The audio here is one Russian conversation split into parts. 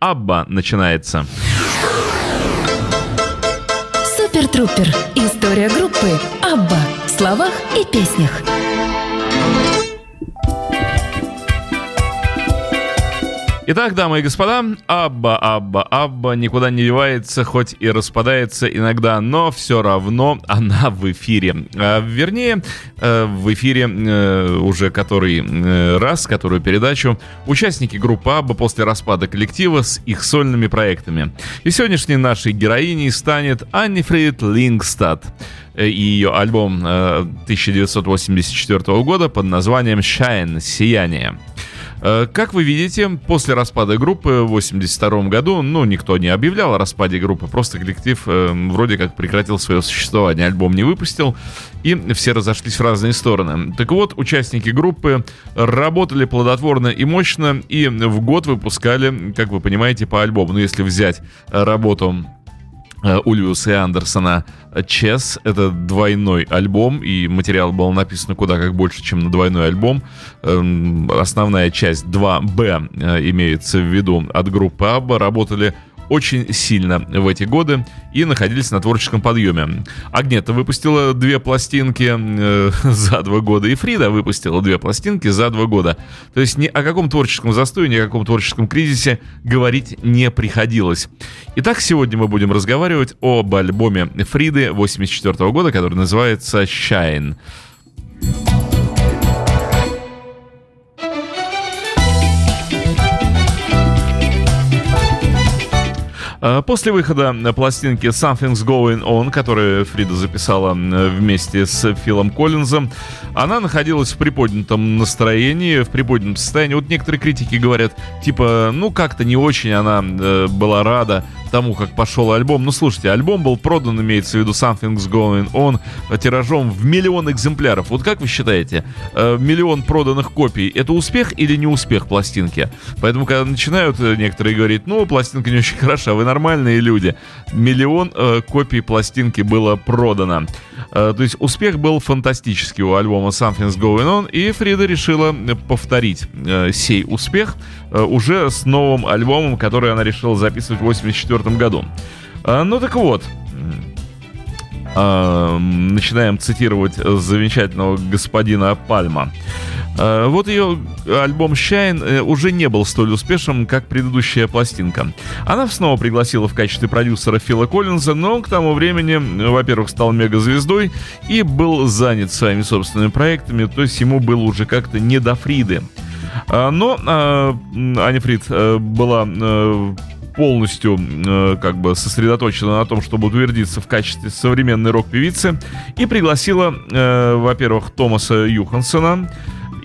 Абба начинается. Супер Трупер. История группы Абба в словах и песнях. Итак, дамы и господа, Абба, Абба, Абба никуда не девается, хоть и распадается иногда, но все равно она в эфире. А, вернее, э, в эфире э, уже который э, раз, которую передачу, участники группы Абба после распада коллектива с их сольными проектами. И сегодняшней нашей героиней станет Аннифрид Лингстад и ее альбом 1984 года под названием «Shine» — «Сияние». Э, как вы видите, после распада группы в 82 году, ну, никто не объявлял о распаде группы, просто коллектив э, вроде как прекратил свое существование, альбом не выпустил, и все разошлись в разные стороны. Так вот, участники группы работали плодотворно и мощно, и в год выпускали, как вы понимаете, по альбому. Ну, если взять работу Э, Ульвиуса и Андерсона Чес. Это двойной альбом, и материал был написан куда как больше, чем на двойной альбом. Эм, основная часть 2B э, имеется в виду от группы Абба. Работали очень сильно в эти годы и находились на творческом подъеме. Агнета выпустила две пластинки э, за два года, и Фрида выпустила две пластинки за два года. То есть ни о каком творческом застое, ни о каком творческом кризисе говорить не приходилось. Итак, сегодня мы будем разговаривать об альбоме Фриды 84 года, который называется «Shine». После выхода пластинки Something's Going On, которую Фрида записала вместе с Филом Коллинзом, она находилась в приподнятом настроении, в приподнятом состоянии. Вот некоторые критики говорят, типа, ну как-то не очень она э, была рада тому, как пошел альбом. Ну, слушайте, альбом был продан, имеется в виду Something's Going On, тиражом в миллион экземпляров. Вот как вы считаете, э, миллион проданных копий — это успех или не успех пластинки? Поэтому, когда начинают э, некоторые говорить, ну, пластинка не очень хороша, вы нормальные люди. Миллион э, копий пластинки было продано. Э, то есть успех был фантастический у альбома Something's Going On, и Фрида решила повторить э, сей успех э, уже с новым альбомом, который она решила записывать в 1984 году. Э, ну так вот, э, начинаем цитировать замечательного господина Пальма. Э, вот ее альбом «Shine» э, уже не был столь успешным, как предыдущая пластинка. Она снова пригласила в качестве продюсера Фила Коллинза, но он к тому времени, во-первых, стал мегазвездой и был занят своими собственными проектами, то есть ему было уже как-то не до Фриды. Э, но Аня Фрид была полностью э, как бы сосредоточена на том, чтобы утвердиться в качестве современной рок-певицы и пригласила, э, во-первых, Томаса Юхансона,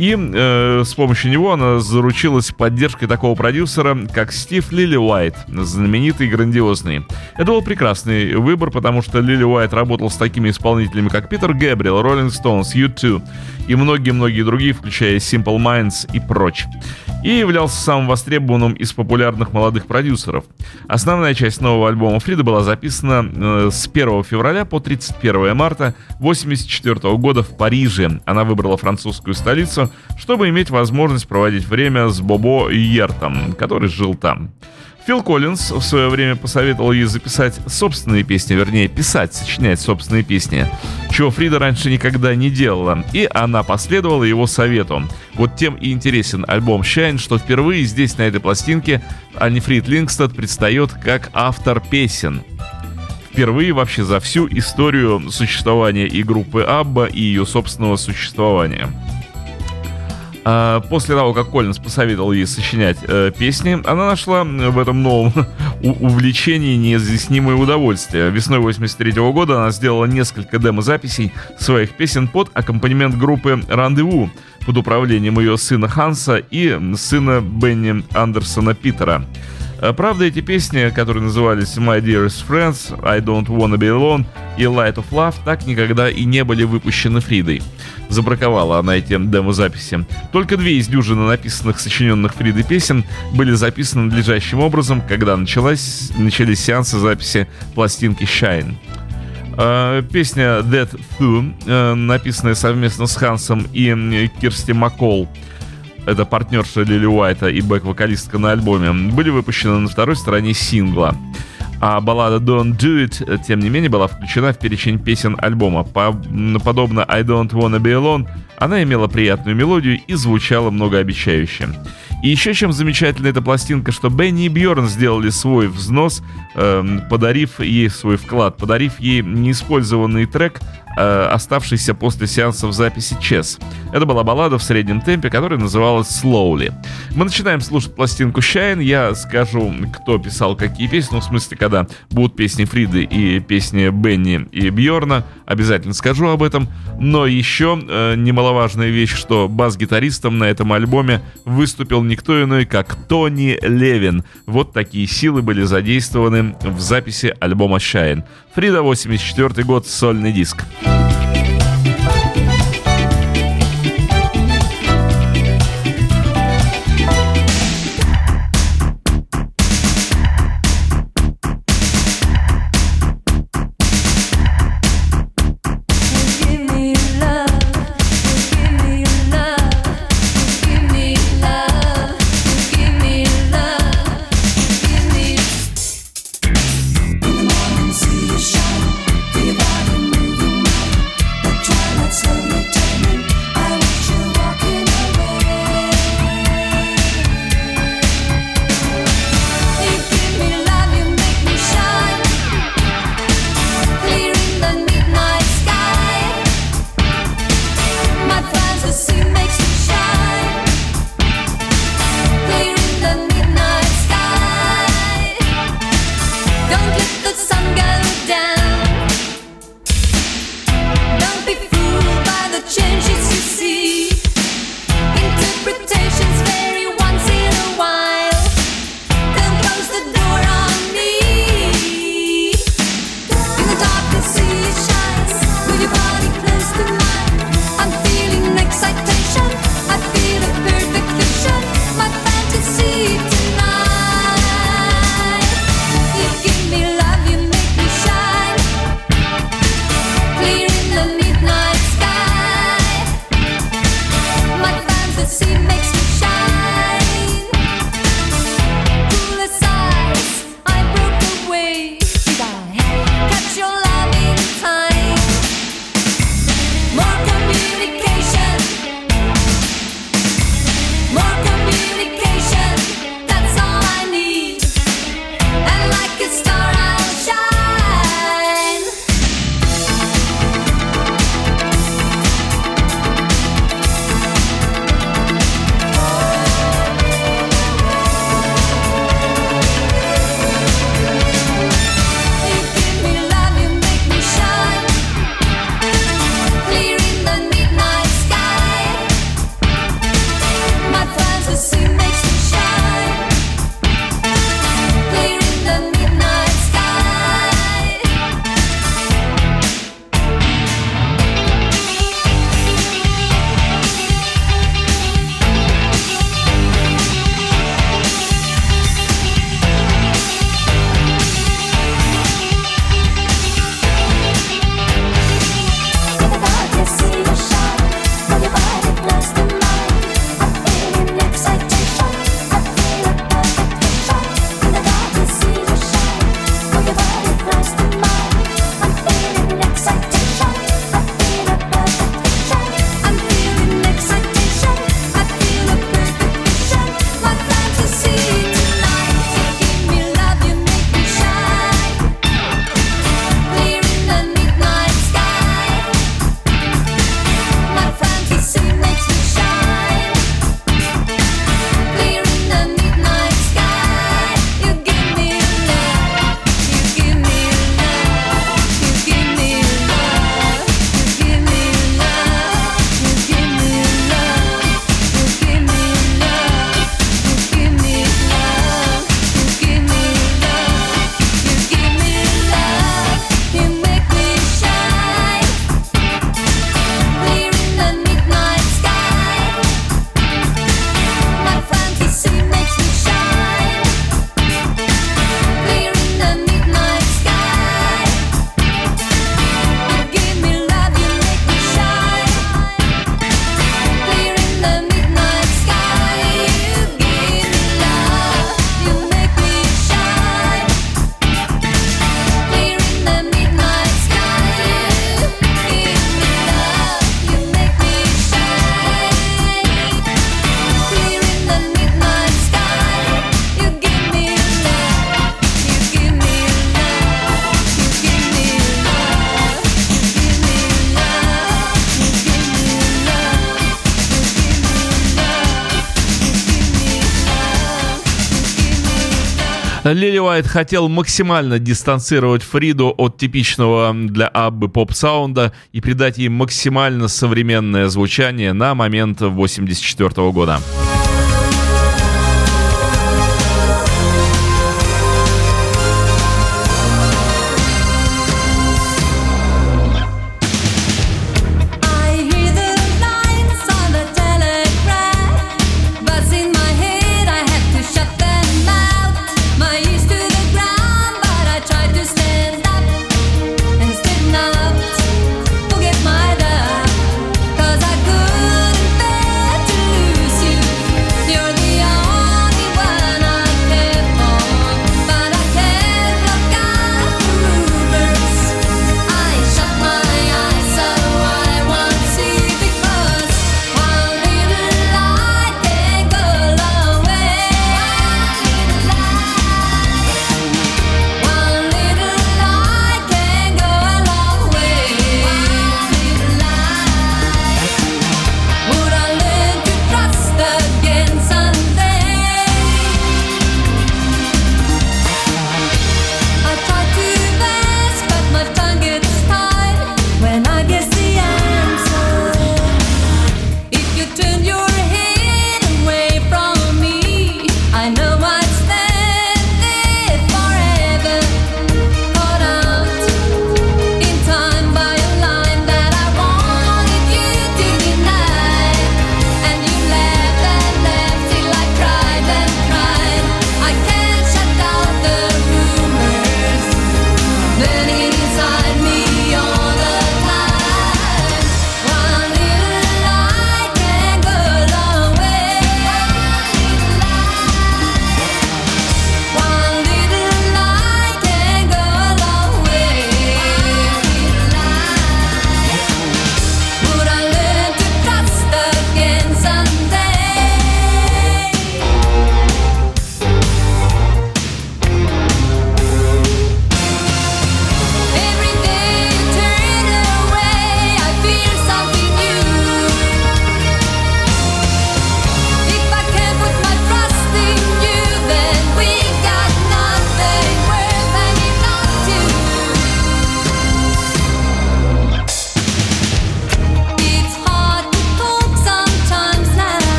и э, с помощью него она заручилась поддержкой такого продюсера, как Стив Лили Уайт, знаменитый и грандиозный. Это был прекрасный выбор, потому что Лили Уайт работал с такими исполнителями, как Питер Гэбриэл, Роллинг Стоунс, U2 и многие-многие другие, включая Simple Minds и прочь и являлся самым востребованным из популярных молодых продюсеров. Основная часть нового альбома Фрида была записана э, с 1 февраля по 31 марта 1984 года в Париже. Она выбрала французскую столицу, чтобы иметь возможность проводить время с Бобо Йертом, который жил там. Фил Коллинз в свое время посоветовал ей записать собственные песни, вернее, писать, сочинять собственные песни, чего Фрида раньше никогда не делала, и она последовала его совету. Вот тем и интересен альбом Shine, что впервые здесь, на этой пластинке, Ани Фрид Лингстад предстает как автор песен. Впервые вообще за всю историю существования и группы Абба, и ее собственного существования. А, после того, как Коллинз посоветовал ей сочинять э, песни, она нашла в этом новом увлечении неизъяснимое удовольствие. Весной 83 -го года она сделала несколько демо-записей своих песен под аккомпанемент группы «Рандеву» под управлением ее сына Ханса и сына Бенни Андерсона Питера. Э, правда, эти песни, которые назывались My Dearest Friends, I Don't Wanna Be Alone и Light of Love, так никогда и не были выпущены Фридой. Забраковала она эти демо-записи. Только две из дюжины написанных, сочиненных Фридой песен были записаны надлежащим образом, когда началась, начались сеансы записи пластинки Shine. Uh, песня Dead Through, uh, написанная совместно с Хансом и Кирсти Маккол, это партнерша Лили Уайта и бэк-вокалистка на альбоме, были выпущены на второй стороне сингла. А баллада Don't Do It, тем не менее, была включена в перечень песен альбома. Подобно I Don't Wanna Be Alone, она имела приятную мелодию и звучала многообещающе. И еще чем замечательна эта пластинка, что Бенни и Бьорн сделали свой взнос, э, подарив ей свой вклад, подарив ей неиспользованный трек, э, оставшийся после сеансов записи Чес. Это была баллада в среднем темпе, которая называлась Slowly. Мы начинаем слушать пластинку Shine. Я скажу, кто писал какие песни. Ну, в смысле, когда будут песни Фриды и песни Бенни и Бьорна, обязательно скажу об этом. Но еще э, немаловажная вещь, что бас-гитаристом на этом альбоме выступил никто иной, как Тони Левин. Вот такие силы были задействованы в записи альбома Shine. Фрида, 84 год, сольный диск. Лили Уайт хотел максимально дистанцировать Фриду от типичного для Аббы поп-саунда и придать ей максимально современное звучание на момент 1984 года.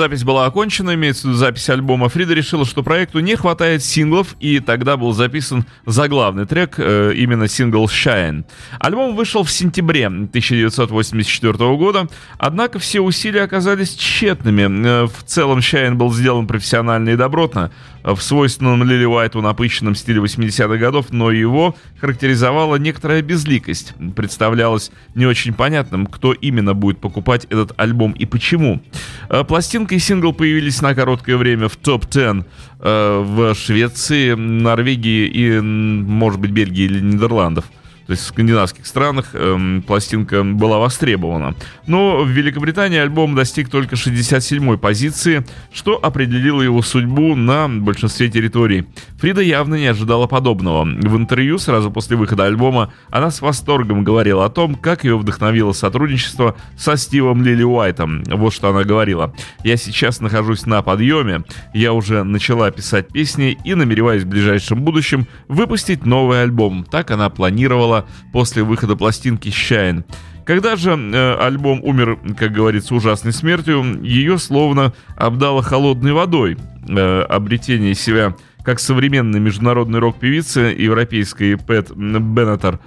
Запись была окончена, имеется в виду запись альбома, Фрида решила, что проекту не хватает синглов, и тогда был записан заглавный трек, э, именно сингл «Shine». Альбом вышел в сентябре 1984 года, однако все усилия оказались тщетными. Э, в целом «Shine» был сделан профессионально и добротно, в свойственном Лили Уайту напыщенном стиле 80-х годов, но его характеризовала некоторая безликость. Представлялось не очень понятным, кто именно будет покупать этот альбом и почему. Э, пластинка и сингл появились на короткое время в топ-10 э, в Швеции, Норвегии и, может быть, Бельгии или Нидерландов. То есть в скандинавских странах эм, пластинка была востребована. Но в Великобритании альбом достиг только 67-й позиции, что определило его судьбу на большинстве территорий. Фрида явно не ожидала подобного. В интервью сразу после выхода альбома она с восторгом говорила о том, как ее вдохновило сотрудничество со Стивом Лили Уайтом. Вот что она говорила. «Я сейчас нахожусь на подъеме, я уже начала писать песни и намереваюсь в ближайшем будущем выпустить новый альбом». Так она планировала после выхода пластинки «Shine». Когда же э, альбом умер, как говорится, ужасной смертью, ее словно обдало холодной водой. Э, обретение себя как современной международной рок-певицы, европейской Пэт Беннетер,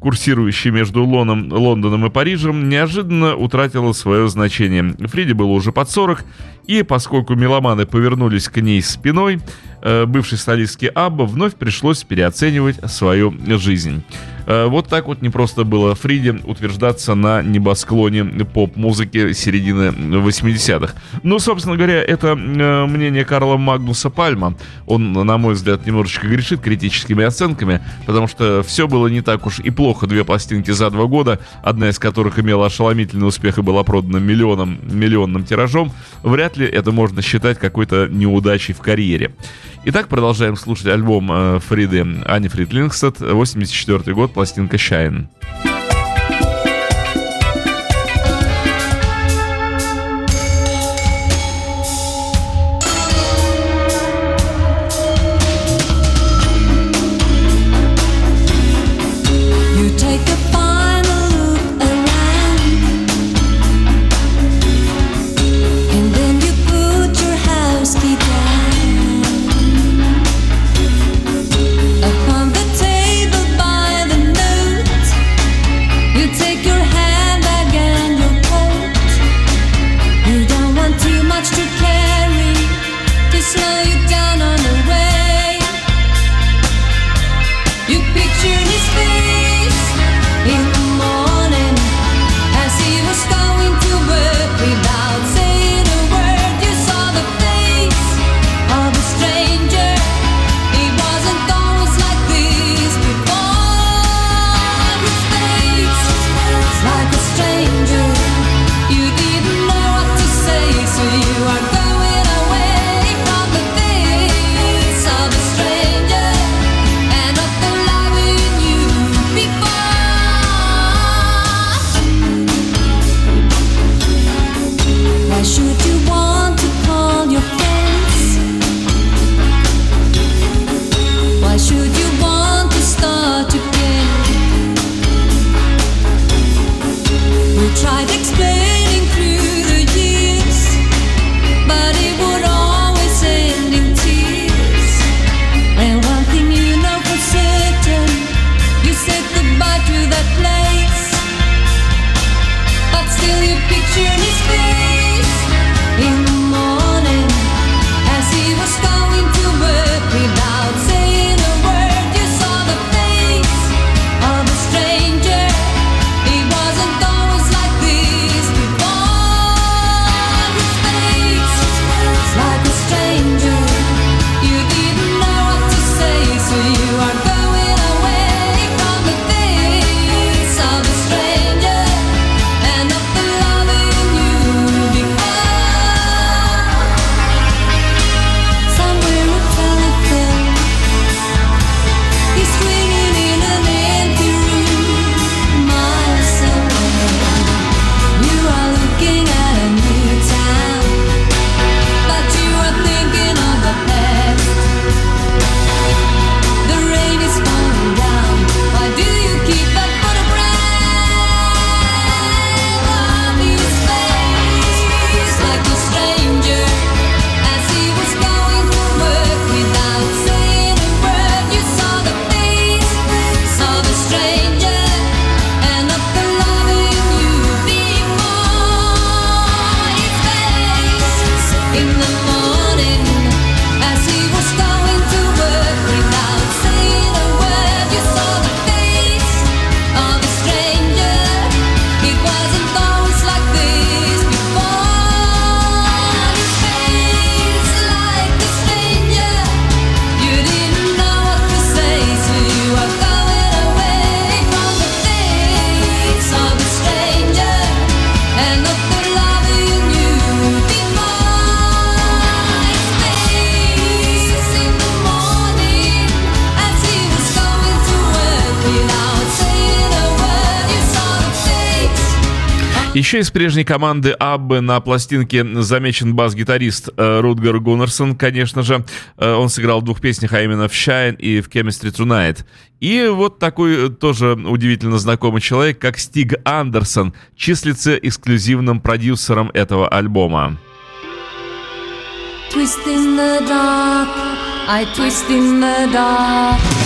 курсирующей между Лоном, Лондоном и Парижем, неожиданно утратила свое значение. Фриде было уже под 40, и поскольку меломаны повернулись к ней спиной, э, бывшей солистке Абба вновь пришлось переоценивать свою жизнь. Э, вот так вот не просто было Фриде утверждаться на небосклоне поп-музыки середины 80-х. Ну, собственно говоря, это э, мнение Карла Магнуса Пальма. Он, на мой взгляд, немножечко грешит критическими оценками, потому что все было не так уж и плохо. Две пластинки за два года, одна из которых имела ошеломительный успех и была продана миллионом, миллионным тиражом. Вряд ли это можно считать какой-то неудачей в карьере. Итак, продолжаем слушать альбом э, Фриды Ани Фридлингстед, 84 год, пластинка «Shine». Прежней команды Аббы на пластинке замечен бас-гитарист э, Рутгер Гуннерсон, конечно же. Э, он сыграл в двух песнях, а именно в Shine и в Chemistry Tonight. И вот такой э, тоже удивительно знакомый человек, как Стиг Андерсон, числится эксклюзивным продюсером этого альбома. Twist in the dark, I twist in the dark.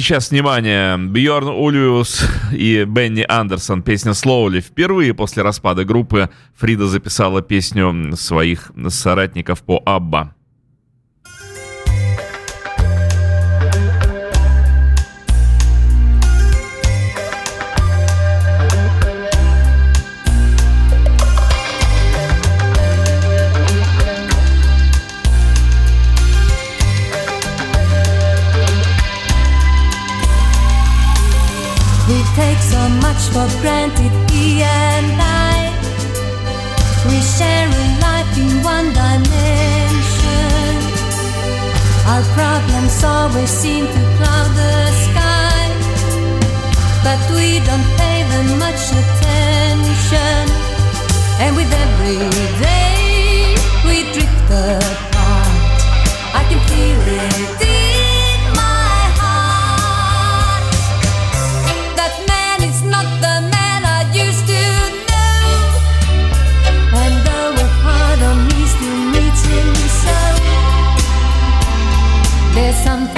Сейчас, внимание, Бьорн Ульвиус и Бенни Андерсон, песня «Slowly». Впервые после распада группы Фрида записала песню своих соратников по «Абба». For granted, he and I. We share a life in one dimension. Our problems always seem to cloud the sky, but we don't pay them much attention. And with every day we drift apart, I can feel it. Something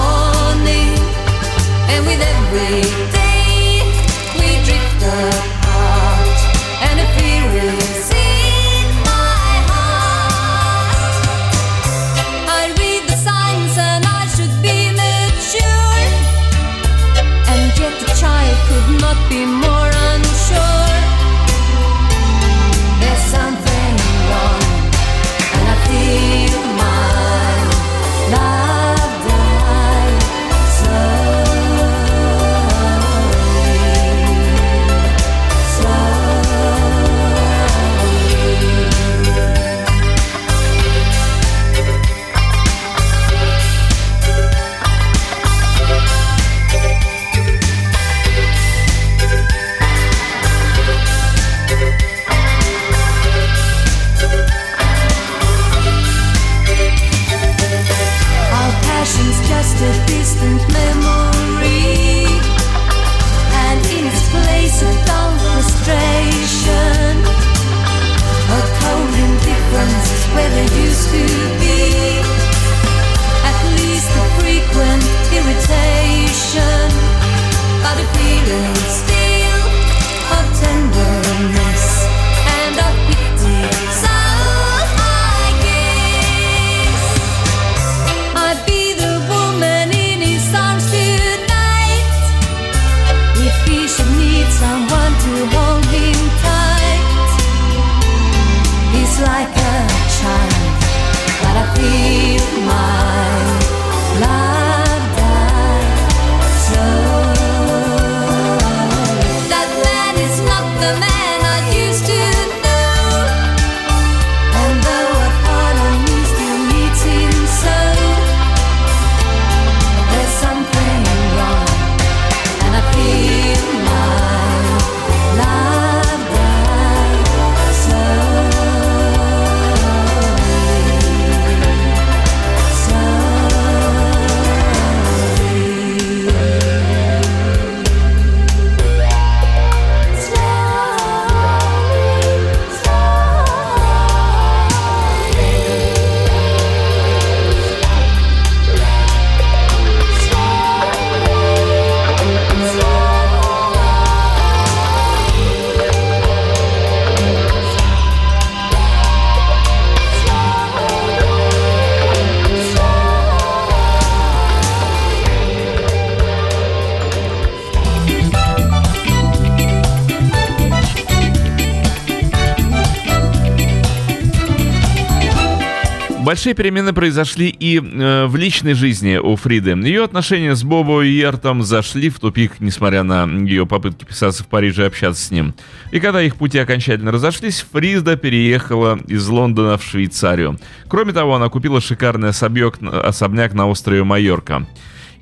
Большие перемены произошли и э, в личной жизни у Фриды. Ее отношения с Бобо Йертом зашли в тупик, несмотря на ее попытки писаться в Париже и общаться с ним. И когда их пути окончательно разошлись, Фрида переехала из Лондона в Швейцарию. Кроме того, она купила шикарный особняк, особняк на острове Майорка.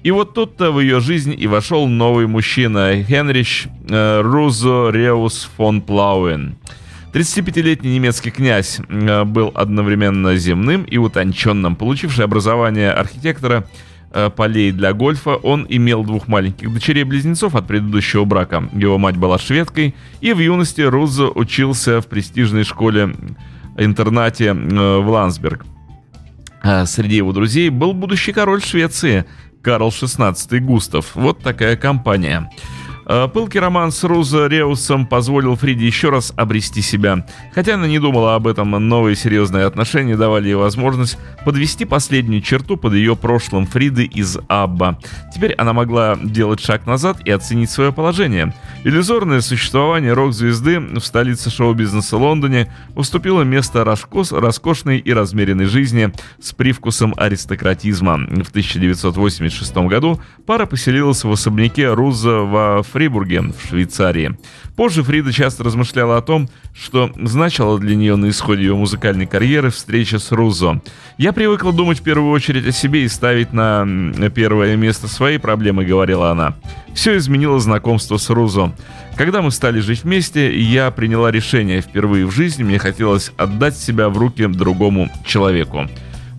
И вот тут-то в ее жизнь и вошел новый мужчина, Хенрич э, Рузо Реус фон Плауэн. 35-летний немецкий князь э, был одновременно земным и утонченным. Получивший образование архитектора э, полей для гольфа, он имел двух маленьких дочерей-близнецов от предыдущего брака. Его мать была шведкой, и в юности Рузо учился в престижной школе-интернате э, в Ландсберг. А среди его друзей был будущий король Швеции Карл XVI Густав. Вот такая компания. Э, Пылкий роман с Рузо Реусом позволил Фриде еще раз обрести себя. Хотя она не думала об этом, новые серьезные отношения давали ей возможность подвести последнюю черту под ее прошлым Фриды из Абба. Теперь она могла делать шаг назад и оценить свое положение. Иллюзорное существование рок-звезды в столице шоу-бизнеса Лондоне уступило место роскос- роскошной и размеренной жизни с привкусом аристократизма. В 1986 году пара поселилась в особняке Руза во Фрибурге в Швейцарии. Позже Фрида часто размышляла о том, что значила для нее на исходе ее музыкальной карьеры встреча с Рузо. «Я привыкла думать в первую очередь о себе и ставить на первое место свои проблемы», — говорила она. «Все изменило знакомство с Рузо. Когда мы стали жить вместе, я приняла решение впервые в жизни, мне хотелось отдать себя в руки другому человеку».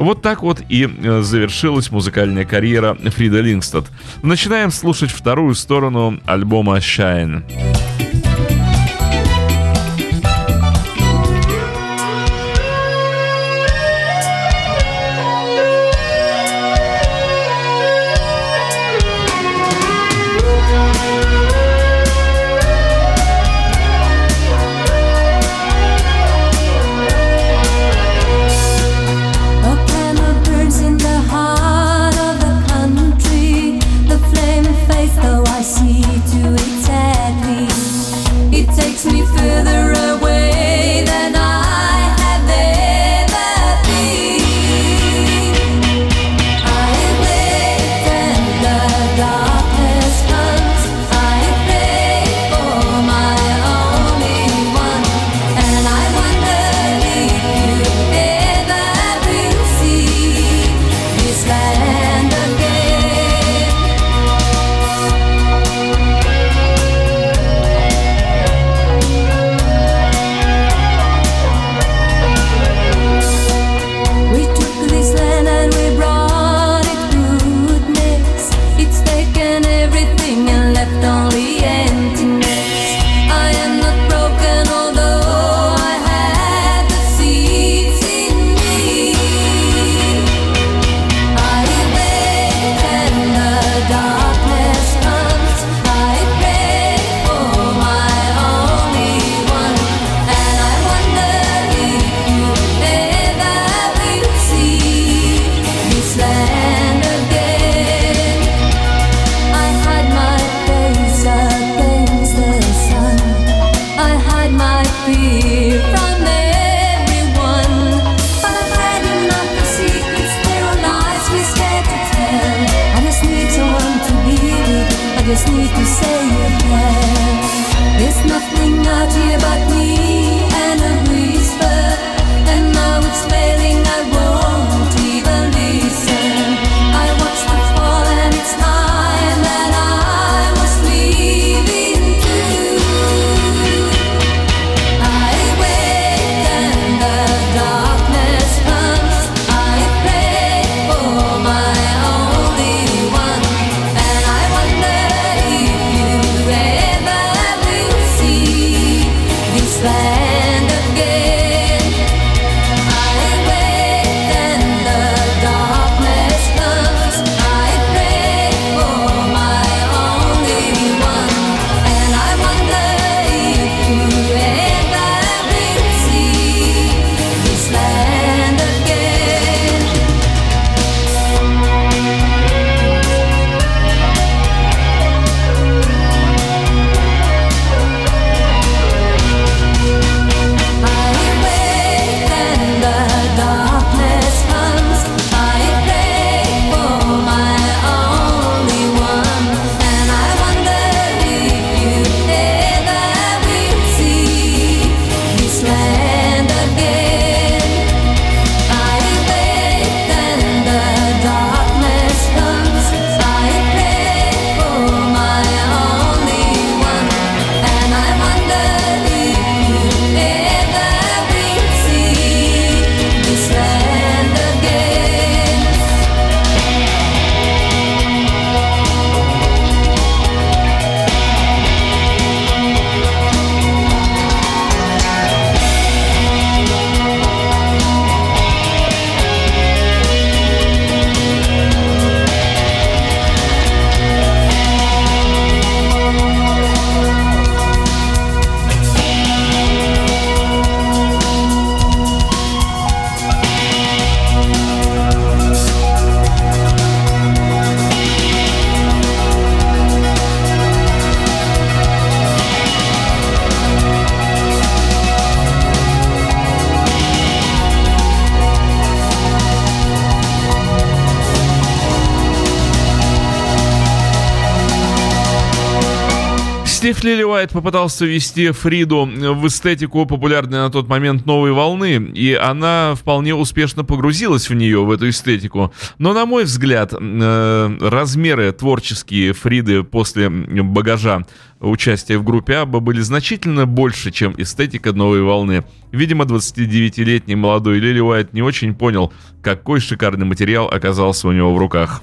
Вот так вот и э, завершилась музыкальная карьера Фрида Лингстад. Начинаем слушать вторую сторону альбома «Shine». Стив Лилливайт попытался ввести Фриду в эстетику популярной на тот момент новой волны, и она вполне успешно погрузилась в нее, в эту эстетику. Но, на мой взгляд, э, размеры творческие Фриды после багажа участия в группе Абба были значительно больше, чем эстетика новой волны. Видимо, 29-летний молодой Лили Уайт не очень понял, какой шикарный материал оказался у него в руках.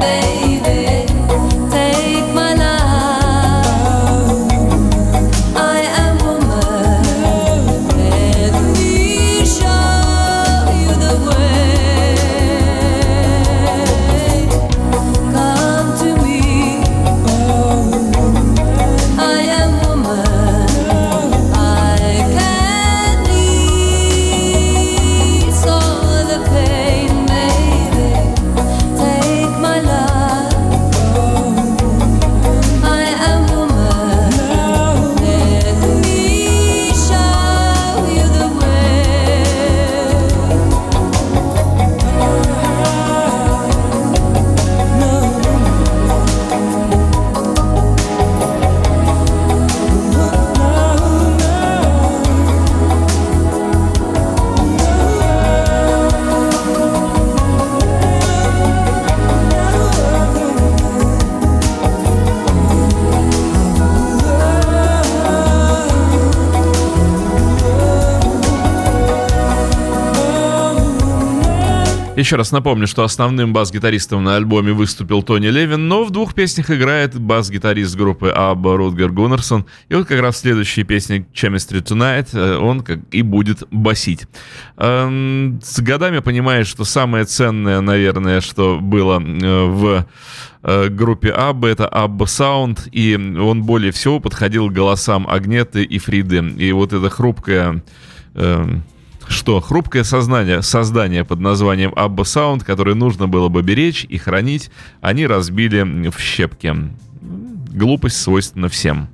baby. Еще раз напомню, что основным бас-гитаристом на альбоме выступил Тони Левин, но в двух песнях играет бас-гитарист группы Абба Рутгер Гуннерсон. И вот как раз в следующей песне Chemistry Tonight э, он как и будет басить. Эм, с годами понимаешь, что самое ценное, наверное, что было э, в э, группе Абба, это Абба Саунд, и он более всего подходил голосам Агнеты и Фриды. И вот эта хрупкая эм, что хрупкое сознание, создание под названием Abba Sound, которое нужно было бы беречь и хранить, они разбили в щепки. Глупость свойственна всем.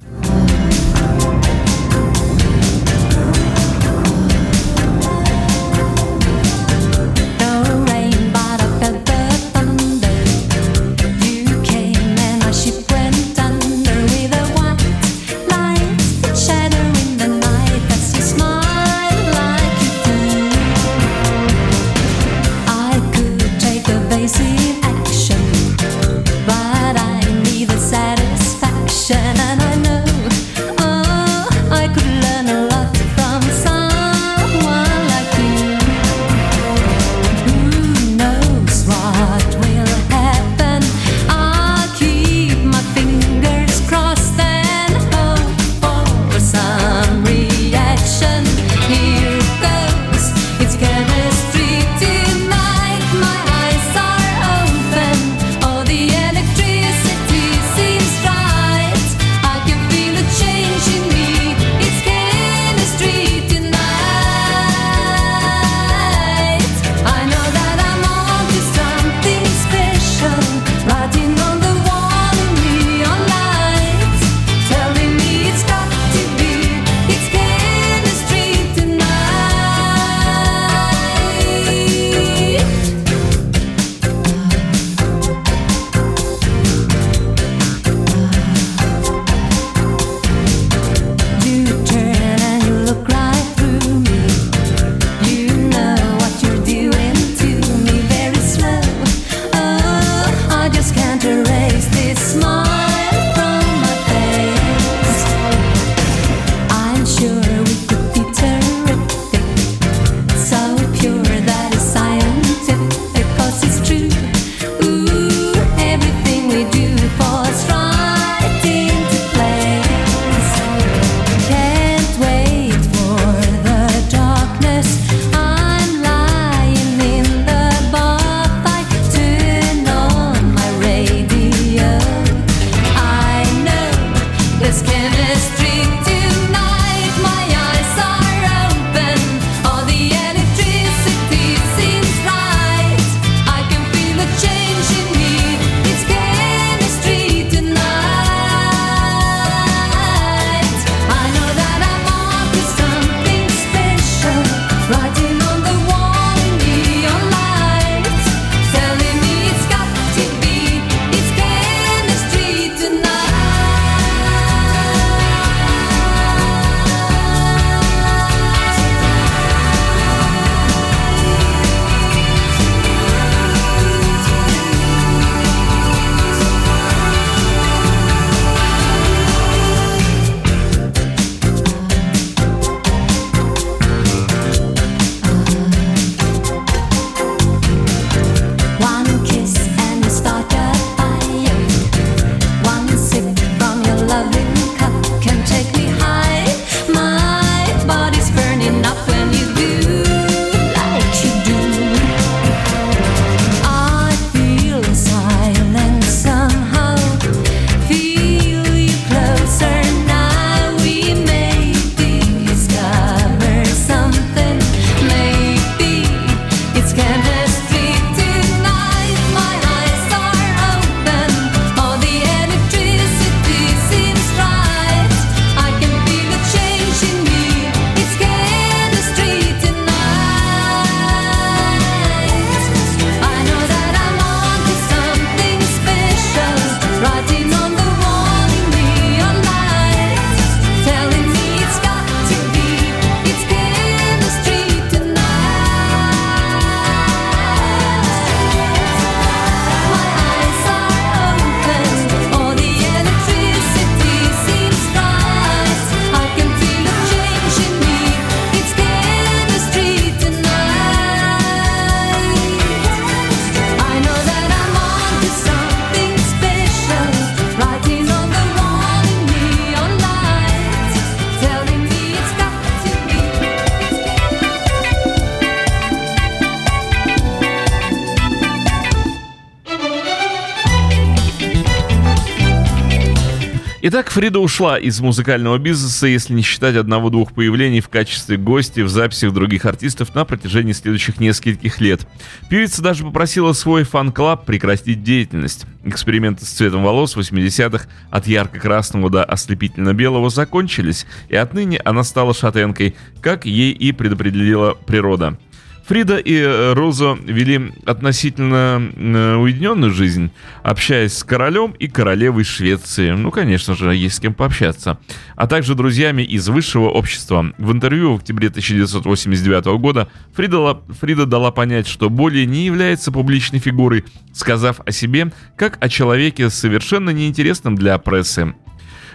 Итак, Фрида ушла из музыкального бизнеса, если не считать одного-двух появлений в качестве гостя в записях других артистов на протяжении следующих нескольких лет. Певица даже попросила свой фан-клаб прекратить деятельность. Эксперименты с цветом волос 80-х от ярко-красного до ослепительно-белого закончились, и отныне она стала шатенкой, как ей и предопределила природа. Фрида и э, Роза вели относительно э, уединенную жизнь, общаясь с королем и королевой Швеции. Ну, конечно же, есть с кем пообщаться. А также друзьями из высшего общества. В интервью в октябре 1989 года Фрида, Фрида дала понять, что более не является публичной фигурой, сказав о себе как о человеке совершенно неинтересном для прессы.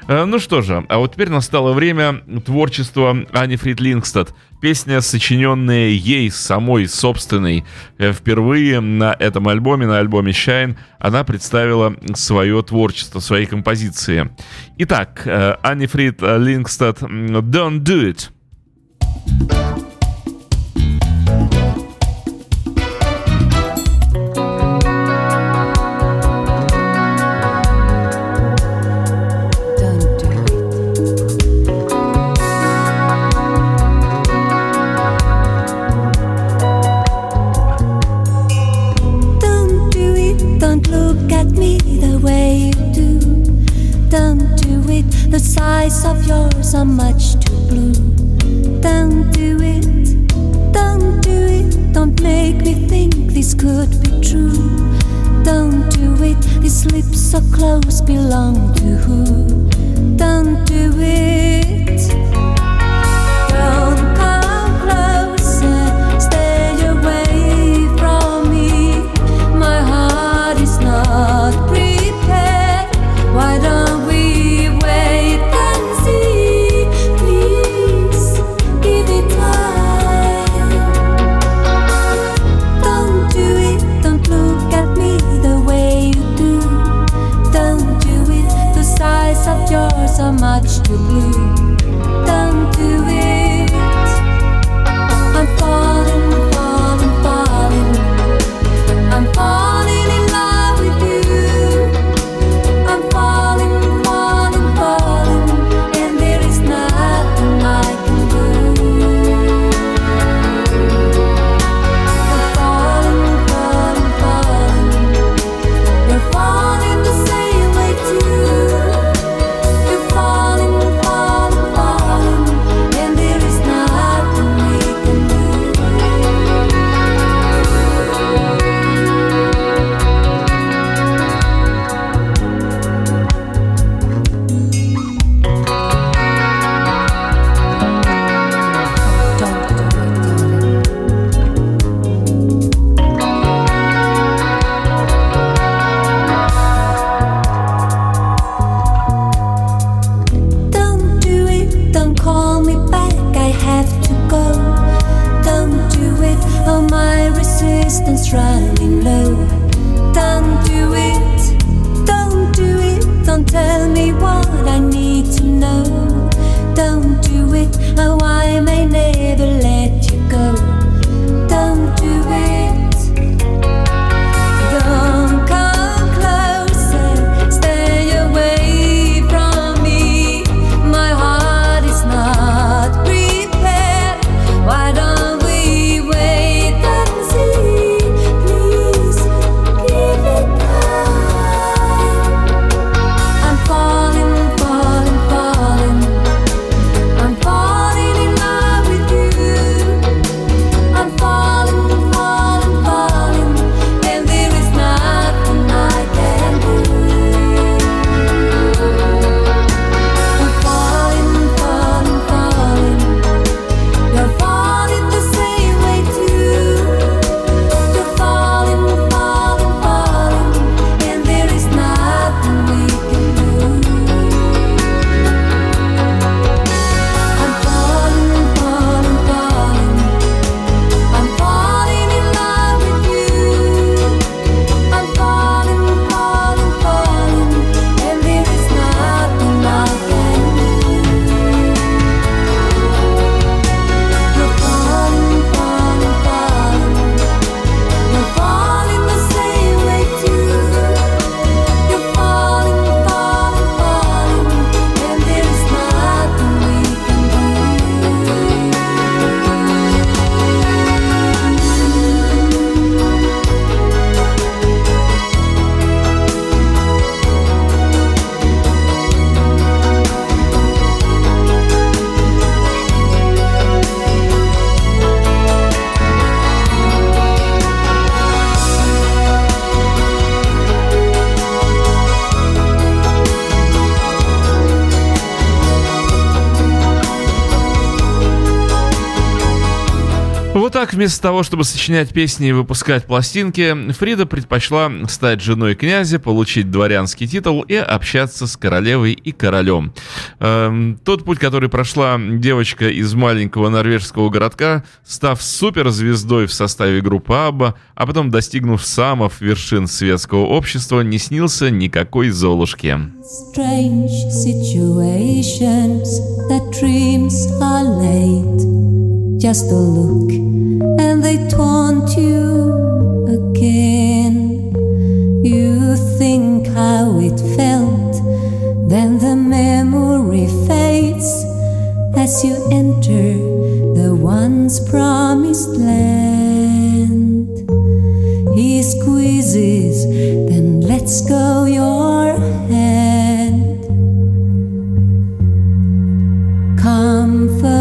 Э, ну что же, а вот теперь настало время творчества Ани Фрид Лингстад. Песня, сочиненная ей самой собственной. Э, впервые на этом альбоме, на альбоме Shine, она представила свое творчество, свои композиции. Итак, э, Ани Фрид Лингстад «Don't Do It». Yours are much too blue. Don't do it, don't do it, don't make me think this could be true. Don't do it, these lips so close belong to who? Don't do it. Don't to. Вместо того, чтобы сочинять песни и выпускать пластинки, Фрида предпочла стать женой князя, получить дворянский титул и общаться с королевой и королем. Эм, тот путь, который прошла девочка из маленького норвежского городка, став суперзвездой в составе группы Абба, а потом достигнув самых вершин светского общества, не снился никакой Золушке. Strange. Just a look and they taunt you again. You think how it felt, then the memory fades as you enter the once promised land. He squeezes, then lets go your hand. Comfort.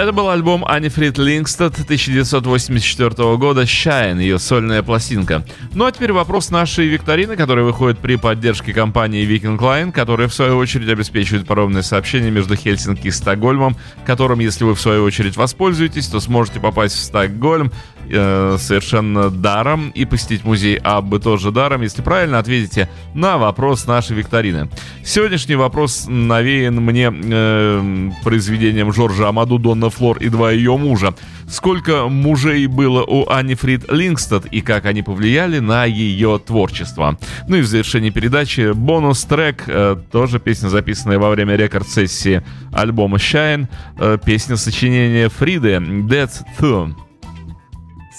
Альбом Анифрид Лингстад 1984 года «Shine», ее сольная пластинка. Ну а теперь вопрос нашей викторины, которая выходит при поддержке компании Viking Line, которая в свою очередь обеспечивает паромное сообщение между Хельсинки и Стокгольмом, которым, если вы в свою очередь воспользуетесь, то сможете попасть в Стокгольм э, совершенно даром и посетить музей Аббы тоже даром, если правильно ответите на вопрос нашей викторины. Сегодняшний вопрос навеян мне э, произведением Жоржа Амаду Донна Флор и два ее мужа. Сколько мужей было у Ани Фрид Лингстад и как они повлияли на ее творчество. Ну и в завершении передачи бонус-трек, э, тоже песня, записанная во время рекорд-сессии альбома Shine, э, песня сочинения Фриды That's Thumb.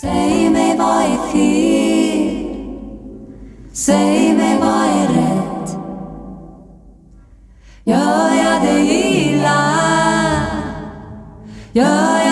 Säg mig vad är fel? Säg mig vad är rätt? Gör jag dig illa? Gör